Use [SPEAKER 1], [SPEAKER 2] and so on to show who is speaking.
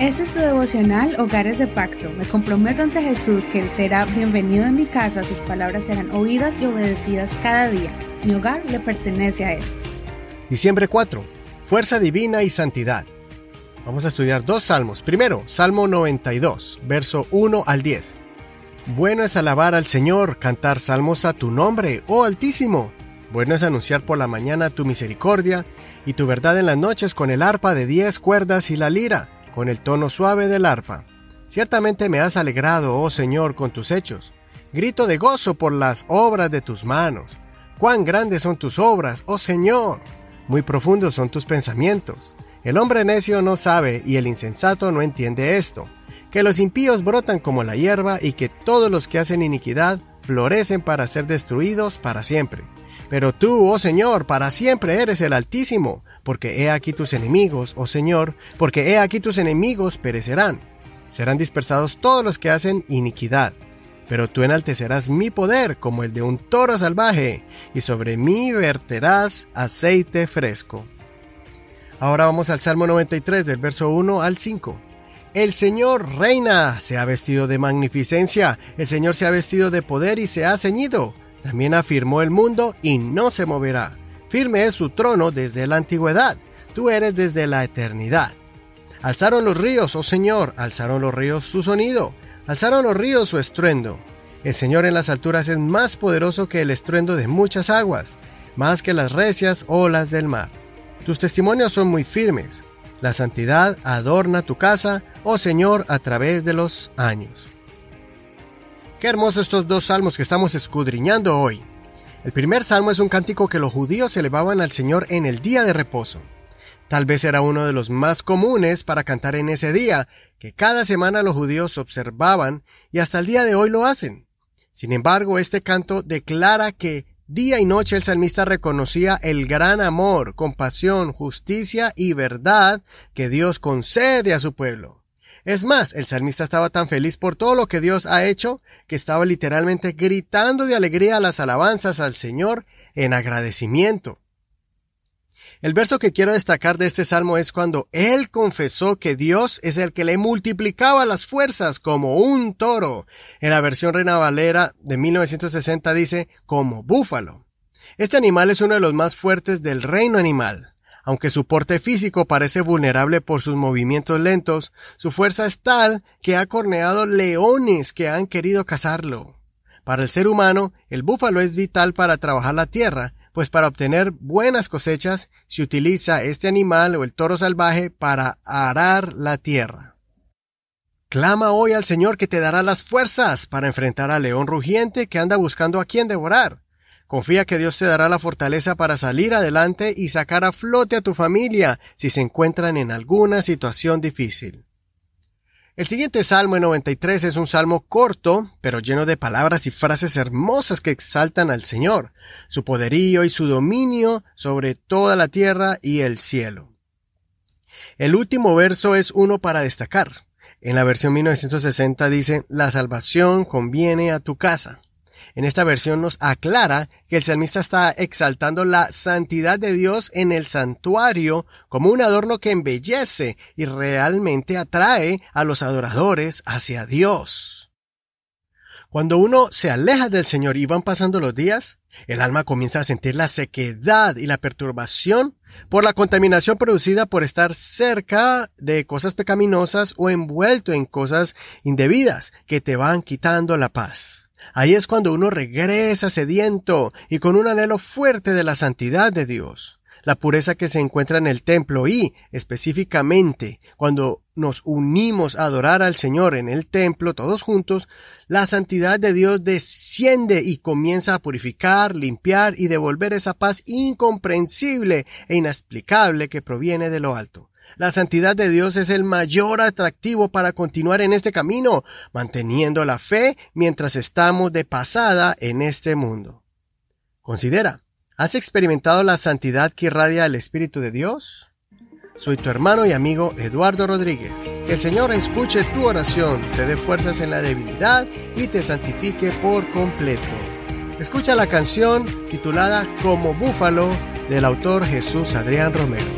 [SPEAKER 1] Este es tu devocional Hogares de Pacto. Me comprometo ante Jesús que Él será bienvenido en mi casa, sus palabras serán oídas y obedecidas cada día. Mi hogar le pertenece a Él.
[SPEAKER 2] Diciembre 4. Fuerza divina y santidad. Vamos a estudiar dos salmos. Primero, Salmo 92, verso 1 al 10. Bueno es alabar al Señor, cantar salmos a tu nombre, oh Altísimo. Bueno es anunciar por la mañana tu misericordia y tu verdad en las noches con el arpa de diez cuerdas y la lira con el tono suave del arpa. Ciertamente me has alegrado, oh Señor, con tus hechos. Grito de gozo por las obras de tus manos. Cuán grandes son tus obras, oh Señor. Muy profundos son tus pensamientos. El hombre necio no sabe y el insensato no entiende esto. Que los impíos brotan como la hierba y que todos los que hacen iniquidad florecen para ser destruidos para siempre. Pero tú, oh Señor, para siempre eres el Altísimo, porque he aquí tus enemigos, oh Señor, porque he aquí tus enemigos perecerán. Serán dispersados todos los que hacen iniquidad. Pero tú enaltecerás mi poder como el de un toro salvaje, y sobre mí verterás aceite fresco. Ahora vamos al Salmo 93 del verso 1 al 5. El Señor reina, se ha vestido de magnificencia, el Señor se ha vestido de poder y se ha ceñido. También afirmó el mundo y no se moverá. Firme es su trono desde la antigüedad, tú eres desde la eternidad. Alzaron los ríos, oh Señor, alzaron los ríos su sonido, alzaron los ríos su estruendo. El Señor en las alturas es más poderoso que el estruendo de muchas aguas, más que las recias olas del mar. Tus testimonios son muy firmes. La santidad adorna tu casa, oh Señor, a través de los años. Qué hermosos estos dos salmos que estamos escudriñando hoy. El primer salmo es un cántico que los judíos elevaban al Señor en el día de reposo. Tal vez era uno de los más comunes para cantar en ese día, que cada semana los judíos observaban y hasta el día de hoy lo hacen. Sin embargo, este canto declara que día y noche el salmista reconocía el gran amor, compasión, justicia y verdad que Dios concede a su pueblo. Es más, el salmista estaba tan feliz por todo lo que Dios ha hecho que estaba literalmente gritando de alegría las alabanzas al Señor en agradecimiento. El verso que quiero destacar de este salmo es cuando él confesó que Dios es el que le multiplicaba las fuerzas como un toro. En la versión Reina Valera de 1960 dice como búfalo. Este animal es uno de los más fuertes del reino animal. Aunque su porte físico parece vulnerable por sus movimientos lentos, su fuerza es tal que ha corneado leones que han querido cazarlo. Para el ser humano, el búfalo es vital para trabajar la tierra, pues para obtener buenas cosechas se utiliza este animal o el toro salvaje para arar la tierra. Clama hoy al Señor que te dará las fuerzas para enfrentar al león rugiente que anda buscando a quien devorar. Confía que Dios te dará la fortaleza para salir adelante y sacar a flote a tu familia si se encuentran en alguna situación difícil. El siguiente salmo en 93 es un salmo corto, pero lleno de palabras y frases hermosas que exaltan al Señor, su poderío y su dominio sobre toda la tierra y el cielo. El último verso es uno para destacar. En la versión 1960 dice, La salvación conviene a tu casa. En esta versión nos aclara que el salmista está exaltando la santidad de Dios en el santuario como un adorno que embellece y realmente atrae a los adoradores hacia Dios. Cuando uno se aleja del Señor y van pasando los días, el alma comienza a sentir la sequedad y la perturbación por la contaminación producida por estar cerca de cosas pecaminosas o envuelto en cosas indebidas que te van quitando la paz. Ahí es cuando uno regresa sediento y con un anhelo fuerte de la santidad de Dios, la pureza que se encuentra en el templo y, específicamente, cuando nos unimos a adorar al Señor en el templo todos juntos, la santidad de Dios desciende y comienza a purificar, limpiar y devolver esa paz incomprensible e inexplicable que proviene de lo alto. La santidad de Dios es el mayor atractivo para continuar en este camino, manteniendo la fe mientras estamos de pasada en este mundo. Considera, ¿has experimentado la santidad que irradia el Espíritu de Dios? Soy tu hermano y amigo Eduardo Rodríguez. Que el Señor escuche tu oración, te dé fuerzas en la debilidad y te santifique por completo. Escucha la canción titulada Como Búfalo del autor Jesús Adrián Romero.